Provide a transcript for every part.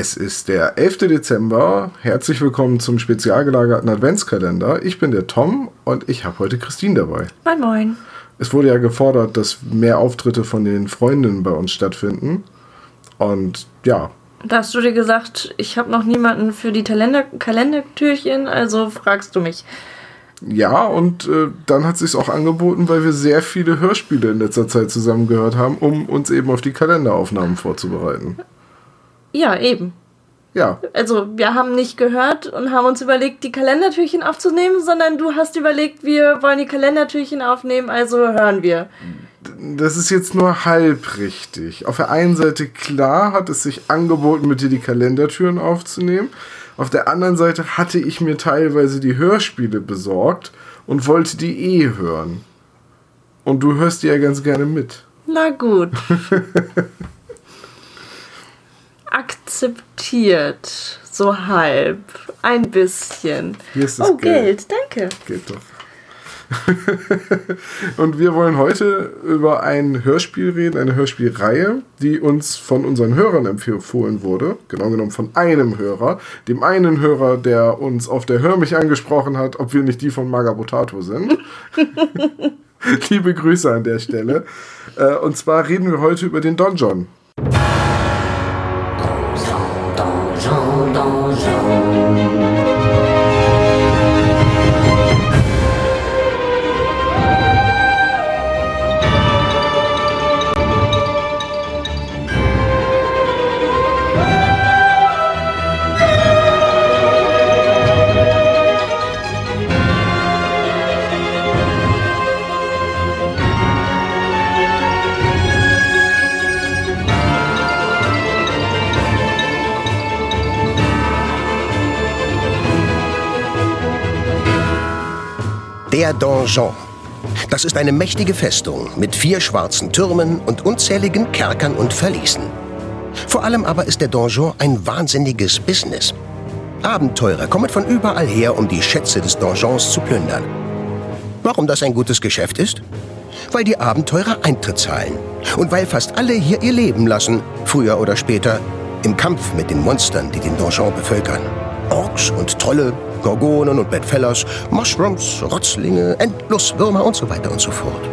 Es ist der 11. Dezember. Herzlich willkommen zum spezial gelagerten Adventskalender. Ich bin der Tom und ich habe heute Christine dabei. Moin, moin. Es wurde ja gefordert, dass mehr Auftritte von den Freundinnen bei uns stattfinden. Und ja. Da hast du dir gesagt, ich habe noch niemanden für die Kalender Kalendertürchen, also fragst du mich. Ja, und äh, dann hat sich auch angeboten, weil wir sehr viele Hörspiele in letzter Zeit zusammengehört haben, um uns eben auf die Kalenderaufnahmen vorzubereiten. Ja, eben. Ja. Also wir haben nicht gehört und haben uns überlegt, die Kalendertürchen aufzunehmen, sondern du hast überlegt, wir wollen die Kalendertürchen aufnehmen, also hören wir. Das ist jetzt nur halb richtig. Auf der einen Seite, klar, hat es sich angeboten, mit dir die Kalendertüren aufzunehmen. Auf der anderen Seite hatte ich mir teilweise die Hörspiele besorgt und wollte die eh hören. Und du hörst die ja ganz gerne mit. Na gut. Akzeptiert. So halb. Ein bisschen. Hier ist das oh, Geld. Geld. Danke. Geht doch. und wir wollen heute über ein Hörspiel reden, eine Hörspielreihe, die uns von unseren Hörern empfohlen wurde. Genau genommen von einem Hörer. Dem einen Hörer, der uns auf der Hör mich angesprochen hat, ob wir nicht die von Magabotato sind. Liebe Grüße an der Stelle. Äh, und zwar reden wir heute über den Donjon. Der Donjon. Das ist eine mächtige Festung mit vier schwarzen Türmen und unzähligen Kerkern und Verließen. Vor allem aber ist der Donjon ein wahnsinniges Business. Abenteurer kommen von überall her, um die Schätze des Donjons zu plündern. Warum das ein gutes Geschäft ist? Weil die Abenteurer Eintritt zahlen und weil fast alle hier ihr Leben lassen, früher oder später, im Kampf mit den Monstern, die den Donjon bevölkern. Orks und Trolle, Gorgonen und Bedfellows, Mushrooms, Rotzlinge, Endloswürmer und so weiter und so fort.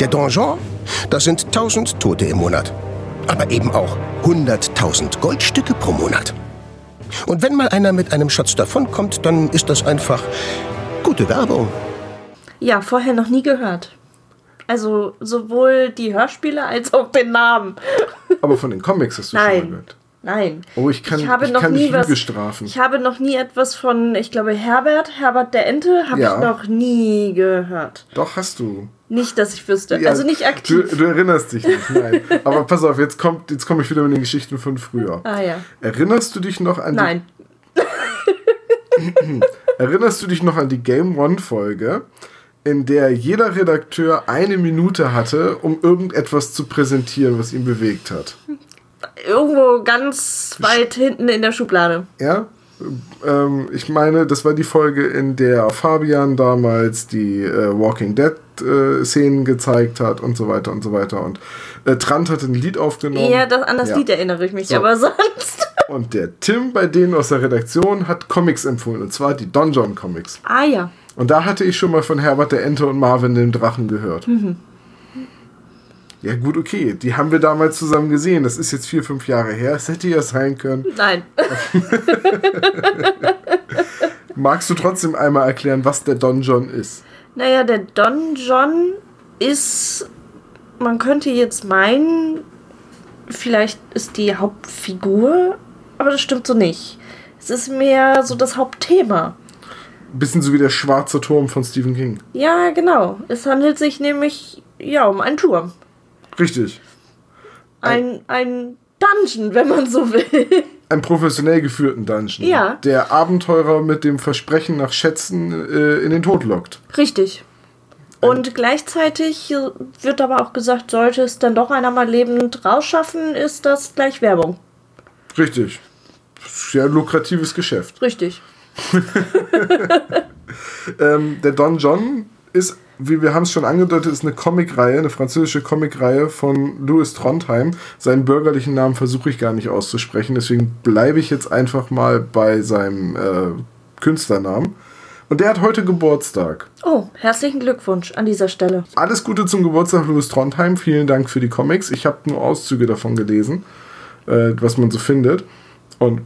Der Donjon, das sind 1000 Tote im Monat. Aber eben auch 100.000 Goldstücke pro Monat. Und wenn mal einer mit einem Schatz davonkommt, dann ist das einfach gute Werbung. Ja, vorher noch nie gehört. Also sowohl die Hörspiele als auch den Namen. Aber von den Comics hast du Nein. schon mal gehört. Nein. Oh, ich kann, ich habe ich noch nie was. Lüge strafen. Ich habe noch nie etwas von, ich glaube, Herbert, Herbert der Ente, habe Ja. ich noch nie gehört. Doch, hast du. Nicht, dass ich wüsste. Ja, also nicht Du, aktiv. du erinnerst dich nicht, nein. Aber pass auf, jetzt kommt, jetzt komme ich wieder mit den Geschichten von früher. ah ja. Erinnerst du dich noch an Nein. die, Erinnerst du dich noch an die Game One Folge, in der jeder Redakteur eine Minute hatte, um irgendetwas zu präsentieren, was ihn bewegt hat? Irgendwo ganz weit hinten in der Schublade. Ja? Ähm, ich meine, das war die Folge, in der Fabian damals die äh, Walking Dead äh, Szenen gezeigt hat und so weiter und so weiter. Und äh, Trant hatte ein Lied aufgenommen. Ja, das, an das Ja. Lied erinnere ich mich, So. aber sonst. Und der Tim bei denen aus der Redaktion hat Comics empfohlen, und zwar die Donjon Comics. Ah ja. Und da hatte ich schon mal von Herbert der Ente und Marvin dem Drachen gehört. Ja gut, okay, die haben wir damals zusammen gesehen. Das ist jetzt vier, fünf Jahre her. Es hätte ja sein können. Nein. Magst du trotzdem einmal erklären, was der Donjon ist? Naja, der Don John ist, man könnte jetzt meinen, vielleicht ist die Hauptfigur, aber das stimmt so nicht. Es ist mehr so das Hauptthema. Bisschen so wie der schwarze Turm von Stephen King. Ja, genau. Es handelt sich nämlich ja um einen Turm. Richtig. Ein, ein Dungeon, wenn man so will. Einen professionell geführten Dungeon. Ja. Der Abenteurer mit dem Versprechen nach Schätzen äh, in den Tod lockt. Richtig. Und gleichzeitig wird aber auch gesagt, sollte es dann doch einer mal lebend rausschaffen, ist das gleich Werbung. Richtig. Sehr lukratives Geschäft. Richtig. Ähm, der Don John ist wie wir haben es schon angedeutet, ist eine Comicreihe, eine französische Comicreihe von Louis Trondheim. Seinen bürgerlichen Namen versuche ich gar nicht auszusprechen, deswegen bleibe ich jetzt einfach mal bei seinem äh, Künstlernamen. Und der hat heute Geburtstag. Oh, herzlichen Glückwunsch an dieser Stelle. Alles Gute zum Geburtstag, Louis Trondheim. Vielen Dank für die Comics. Ich habe nur Auszüge davon gelesen, äh, was man so findet. Und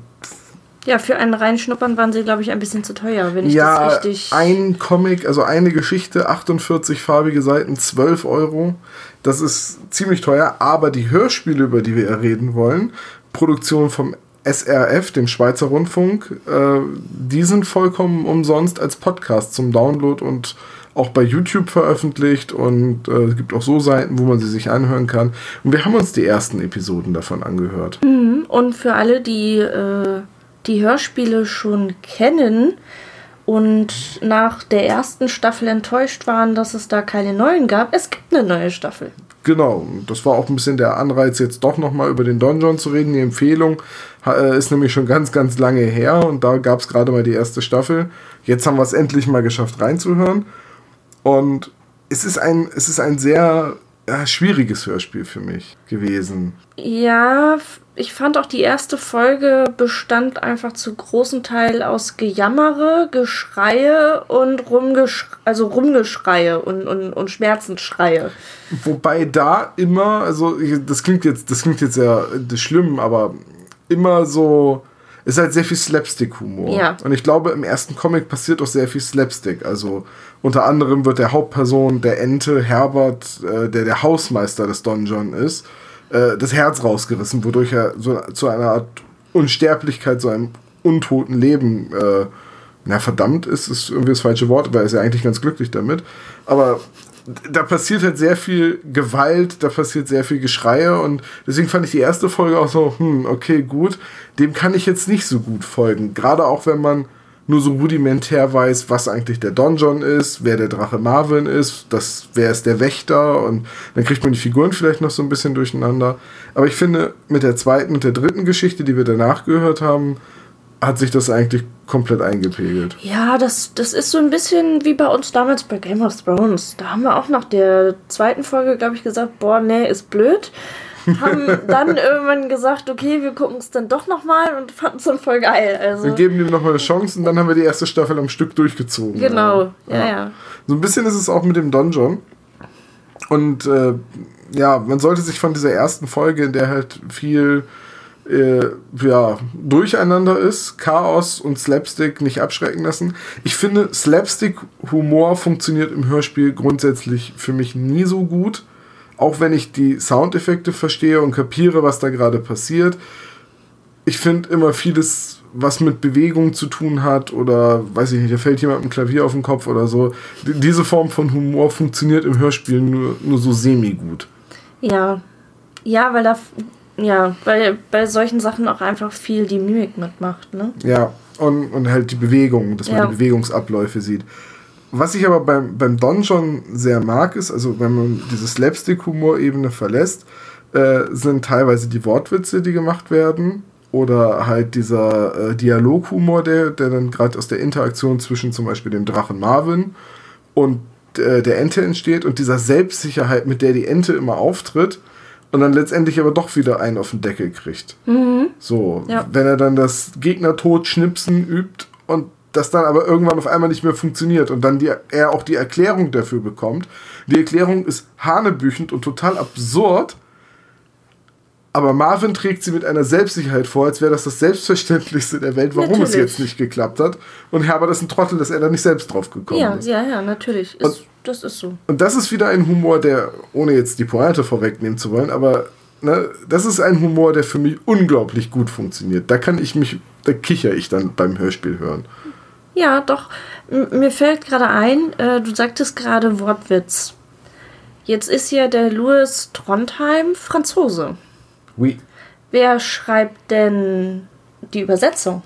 Ja, für einen Reinschnuppern waren sie, glaube ich, ein bisschen zu teuer, wenn ich ja, das richtig. ein Comic, also eine Geschichte, 48 farbige Seiten, 12 Euro. Das ist ziemlich teuer, aber die Hörspiele, über die wir ja reden wollen, Produktion vom SRF, dem Schweizer Rundfunk, äh, die sind vollkommen umsonst als Podcast zum Download und auch bei YouTube veröffentlicht und äh, es gibt auch so Seiten, wo man sie sich anhören kann. Und wir haben uns die ersten Episoden davon angehört. Und für alle, die äh, die Hörspiele schon kennen und nach der ersten Staffel enttäuscht waren, dass es da keine neuen gab, es gibt eine neue Staffel. Genau, das war auch ein bisschen der Anreiz, jetzt doch nochmal über den Donjon zu reden. Die Empfehlung äh, ist nämlich schon ganz, ganz lange her und da gab es gerade mal die erste Staffel. Jetzt haben wir es endlich mal geschafft reinzuhören. Und es ist ein, es ist ein sehr ja, schwieriges Hörspiel für mich gewesen. Ja, ich fand auch die erste Folge bestand einfach zu großen Teil aus Gejammere, Geschreie und Rumgesch also Rumgeschreie und, und, und Schmerzensschreie. Wobei da immer, also das klingt jetzt, das klingt jetzt ja äh, schlimm, aber immer so, ist halt sehr viel Slapstick-Humor. Ja. Und ich glaube, im ersten Comic passiert auch sehr viel Slapstick. Also unter anderem wird der Hauptperson, der Ente Herbert, äh, der der Hausmeister des Donjon ist, äh, das Herz rausgerissen, wodurch er so zu einer Art Unsterblichkeit, so einem untoten Leben, äh, na verdammt ist, ist irgendwie das falsche Wort, weil er ist ja eigentlich ganz glücklich damit. Aber da passiert halt sehr viel Gewalt, da passiert sehr viel Geschreie und deswegen fand ich die erste Folge auch so, hm, okay, gut, dem kann ich jetzt nicht so gut folgen. Gerade auch wenn man nur so rudimentär weiß, was eigentlich der Donjon ist, wer der Drache Marvin ist, das, wer ist der Wächter und dann kriegt man die Figuren vielleicht noch so ein bisschen durcheinander. Aber ich finde, mit der zweiten und der dritten Geschichte, die wir danach gehört haben, hat sich das eigentlich komplett eingepegelt. Ja, das, das ist so ein bisschen wie bei uns damals bei Game of Thrones. Da haben wir auch nach der zweiten Folge, glaube ich, gesagt, boah, nee, ist blöd. Haben dann irgendwann gesagt, okay, wir gucken es dann doch nochmal und fanden es dann voll geil. Wir Also, geben dem nochmal eine Chance und dann haben wir die erste Staffel am Stück durchgezogen. genau, ja, ja. So ein bisschen ist es auch mit dem Donjon. Und äh, ja, man sollte sich von dieser ersten Folge, in der halt viel äh, ja, Durcheinander ist, Chaos und Slapstick nicht abschrecken lassen. Ich finde, Slapstick-Humor funktioniert im Hörspiel grundsätzlich für mich nie so gut. Auch wenn ich die Soundeffekte verstehe und kapiere, was da gerade passiert. Ich finde immer vieles, was mit Bewegung zu tun hat oder weiß ich nicht, da fällt jemand ein Klavier auf den Kopf oder so. Diese Form von Humor funktioniert im Hörspiel nur, nur so semi-gut. Ja, ja, weil da, ja, weil bei solchen Sachen auch einfach viel die Mimik mitmacht, ne? Ja, und, und halt die Bewegung, dass man Ja. die Bewegungsabläufe sieht. Was ich aber beim, beim Donjon sehr mag, ist, also wenn man diese Slapstick-Humor-Ebene verlässt, äh, sind teilweise die Wortwitze, die gemacht werden, oder halt dieser äh, Dialoghumor, der, der dann gerade aus der Interaktion zwischen zum Beispiel dem Drachen Marvin und äh, der Ente entsteht und dieser Selbstsicherheit, mit der die Ente immer auftritt und dann letztendlich aber doch wieder einen auf den Deckel kriegt. So, Ja. wenn er dann das Gegner tot schnipsen übt und das dann aber irgendwann auf einmal nicht mehr funktioniert und dann die, er auch die Erklärung dafür bekommt. Die Erklärung ist hanebüchend und total absurd, aber Marvin trägt sie mit einer Selbstsicherheit vor, als wäre das das Selbstverständlichste der Welt, warum es Natürlich. jetzt nicht geklappt hat. Und Herbert ist ein Trottel, dass er da nicht selbst drauf gekommen Ja, ist. ja, ja, natürlich. Ist, das ist so. Und das ist wieder ein Humor, der, ohne jetzt die Pointe vorwegnehmen zu wollen, aber ne, das ist ein Humor, der für mich unglaublich gut funktioniert. Da kann ich mich, da kicher ich dann beim Hörspiel hören. Ja, doch. M mir fällt gerade ein, äh, du sagtest gerade Wortwitz. Jetzt ist ja der Louis Trondheim Franzose. Oui. Wer schreibt denn die Übersetzung?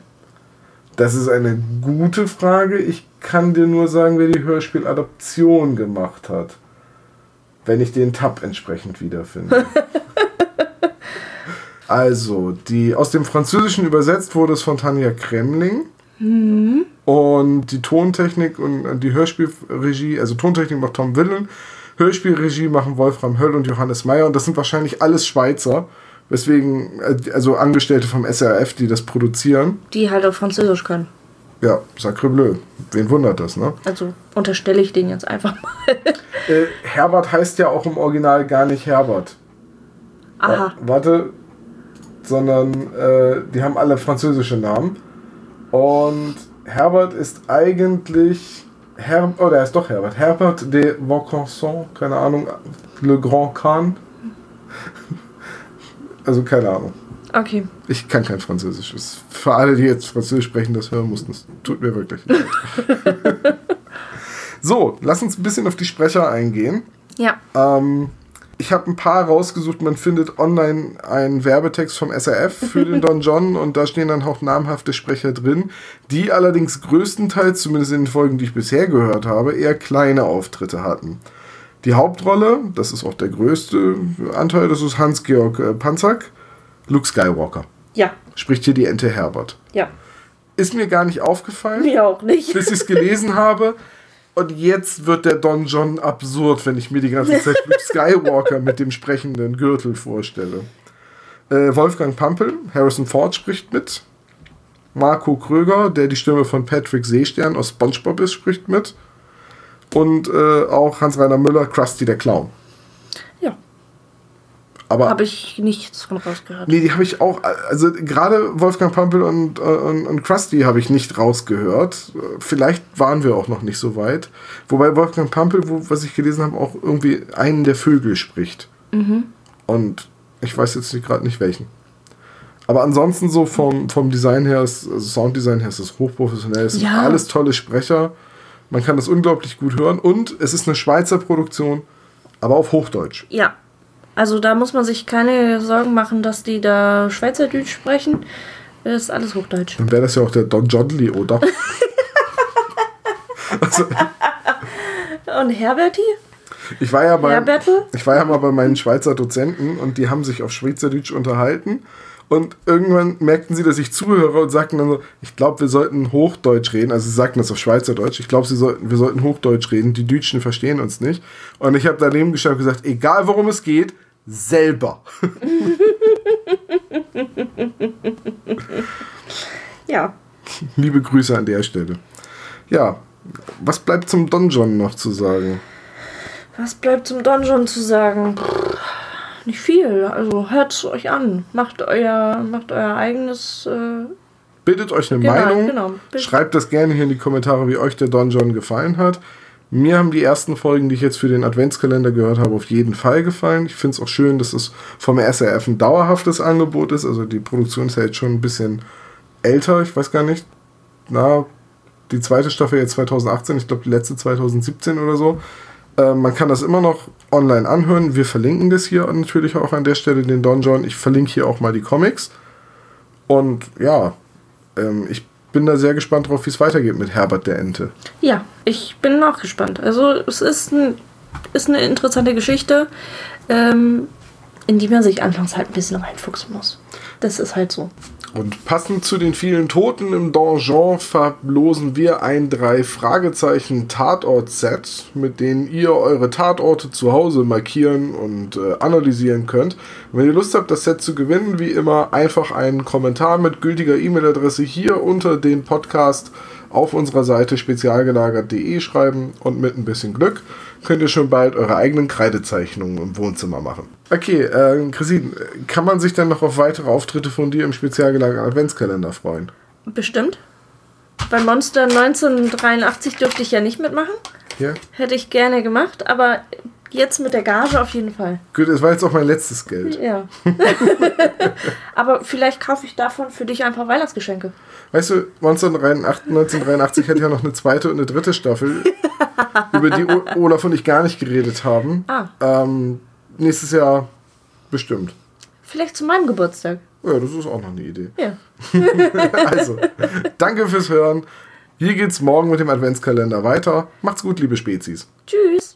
Das ist eine gute Frage. Ich kann dir nur sagen, wer die Hörspieladaption gemacht hat. Wenn ich den Tab entsprechend wiederfinde. also, die aus dem Französischen übersetzt wurde es von Tanja Kremling. Und die Tontechnik und die Hörspielregie, also Tontechnik macht Tom Willen, Hörspielregie machen Wolfram Höll und Johannes Meyer. Und das sind wahrscheinlich alles Schweizer. Weswegen, äh, also Angestellte vom SRF, die das produzieren. Die halt auch Französisch können. Ja, sacre bleu. Wen wundert das, ne? Also unterstelle ich den jetzt einfach mal. Äh, Herbert heißt ja auch im Original gar nicht Herbert. Aha. Warte, sondern äh, die haben alle französische Namen. Und Herbert ist eigentlich Her oder er ist doch Herbert. Herbert de Vaucanson, keine Ahnung, Le Grand Khan. Also keine Ahnung. Okay. Ich kann kein Französisch. Das für alle, die jetzt Französisch sprechen, das hören mussten. Es tut mir wirklich leid. so, lass uns ein bisschen auf die Sprecher eingehen. Ja. Ähm, ich habe ein paar rausgesucht. Man findet online einen Werbetext vom SRF für den Don John und da stehen dann auch namhafte Sprecher drin, die allerdings größtenteils, zumindest in den Folgen, die ich bisher gehört habe, eher kleine Auftritte hatten. Die Hauptrolle, das ist auch der größte Anteil, das ist Hans-Georg äh, Panzak, Luke Skywalker. Ja. Spricht hier die Ente Herbert. Ja. Ist mir gar nicht aufgefallen, Mir auch nicht. bis ich es gelesen habe. Und jetzt wird der Don John absurd, wenn ich mir die ganze Zeit Luke Skywalker mit dem sprechenden Gürtel vorstelle. Äh, Wolfgang Pampel, Harrison Ford spricht mit. Marco Kröger, der die Stimme von Patrick Seestern aus SpongeBob ist, spricht mit. Und äh, auch Hans-Reiner Müller, Krusty der Clown. Aber Habe ich nichts von rausgehört. Nee, die habe ich auch, also gerade Wolfgang Pampel und, und, und Krusty habe ich nicht rausgehört. Vielleicht waren wir auch noch nicht so weit. Wobei Wolfgang Pampel, wo, was ich gelesen habe, auch irgendwie einen der Vögel spricht. Und ich weiß jetzt gerade nicht welchen. Aber ansonsten so vom, vom Design her, ist, also Sounddesign her ist es hochprofessionell. Es sind Ja. alles tolle Sprecher. Man kann das unglaublich gut hören. Und es ist eine Schweizer Produktion, aber auf Hochdeutsch. Ja. Also da muss man sich keine Sorgen machen, dass die da Schweizerdeutsch sprechen. Das ist alles Hochdeutsch. Dann wäre das ja auch der Don Jodley, oder? also, Und Herberti? ich war ja bei, ich war ja mal bei meinen Schweizer Dozenten und die haben sich auf Schweizerdeutsch unterhalten. Und irgendwann merkten sie, dass ich zuhöre und sagten dann so, ich glaube, wir sollten Hochdeutsch reden. Also sie sagten das auf Schweizerdeutsch. Ich glaube, sollten, wir sollten Hochdeutsch reden. Die Deutschen verstehen uns nicht. Und ich habe daneben geschaut und gesagt, egal worum es geht, selber. Ja. Liebe Grüße an der Stelle. Ja, was bleibt zum Donjon noch zu sagen? Was bleibt zum Donjon zu sagen? Pff, nicht viel. Also hört es euch an. Macht euer, macht euer eigenes. Äh, Bildet euch eine Genau, Meinung. genau. Schreibt das gerne hier in die Kommentare, wie euch der Donjon gefallen hat. Mir haben die ersten Folgen, die ich jetzt für den Adventskalender gehört habe, auf jeden Fall gefallen. Ich finde es auch schön, dass es vom SRF ein dauerhaftes Angebot ist. Also die Produktion ist ja jetzt schon ein bisschen älter. Ich weiß gar nicht. Na, die zweite Staffel jetzt 2018. Ich glaube, die letzte 2017 oder so. Äh, man kann das immer noch online anhören. Wir verlinken das hier natürlich auch an der Stelle, den Donjon. Ich verlinke hier auch mal die Comics. Und ja, ähm, ich bin da sehr gespannt drauf, wie es weitergeht mit Herbert der Ente. ja, ich bin auch gespannt. Also es ist, ein, ist eine interessante Geschichte, ähm, in die man sich anfangs halt ein bisschen reinfuchsen muss. Das ist halt so. Und passend zu den vielen Toten im Donjon verlosen wir ein drei Fragezeichen Tatort-Set, mit denen ihr eure Tatorte zu Hause markieren und äh, analysieren könnt. Und wenn ihr Lust habt, das Set zu gewinnen, wie immer einfach einen Kommentar mit gültiger E-Mail-Adresse hier unter den Podcast auf unserer Seite spezialgelagert.de schreiben und mit ein bisschen Glück könnt ihr schon bald eure eigenen Kreidezeichnungen im Wohnzimmer machen. Okay, äh, Christine, kann man sich dann noch auf weitere Auftritte von dir im spezial gelagerten Adventskalender freuen? Bestimmt. Bei Monster 1983 dürfte ich ja nicht mitmachen. Ja? Hätte ich gerne gemacht, aber jetzt mit der Gage auf jeden Fall. Gut, das war jetzt auch mein letztes Geld. Ja. aber vielleicht kaufe ich davon für dich ein paar Weihnachtsgeschenke. Weißt du, 1983, 1983 hätte ja noch eine zweite und eine dritte Staffel, über die Olaf und ich gar nicht geredet haben. Ah. Ähm, nächstes Jahr bestimmt. Vielleicht zu meinem Geburtstag. Ja, das ist auch noch eine Idee. Ja. Also, danke fürs Hören. Hier geht's morgen mit dem Adventskalender weiter. Macht's gut, liebe Spezies. Tschüss.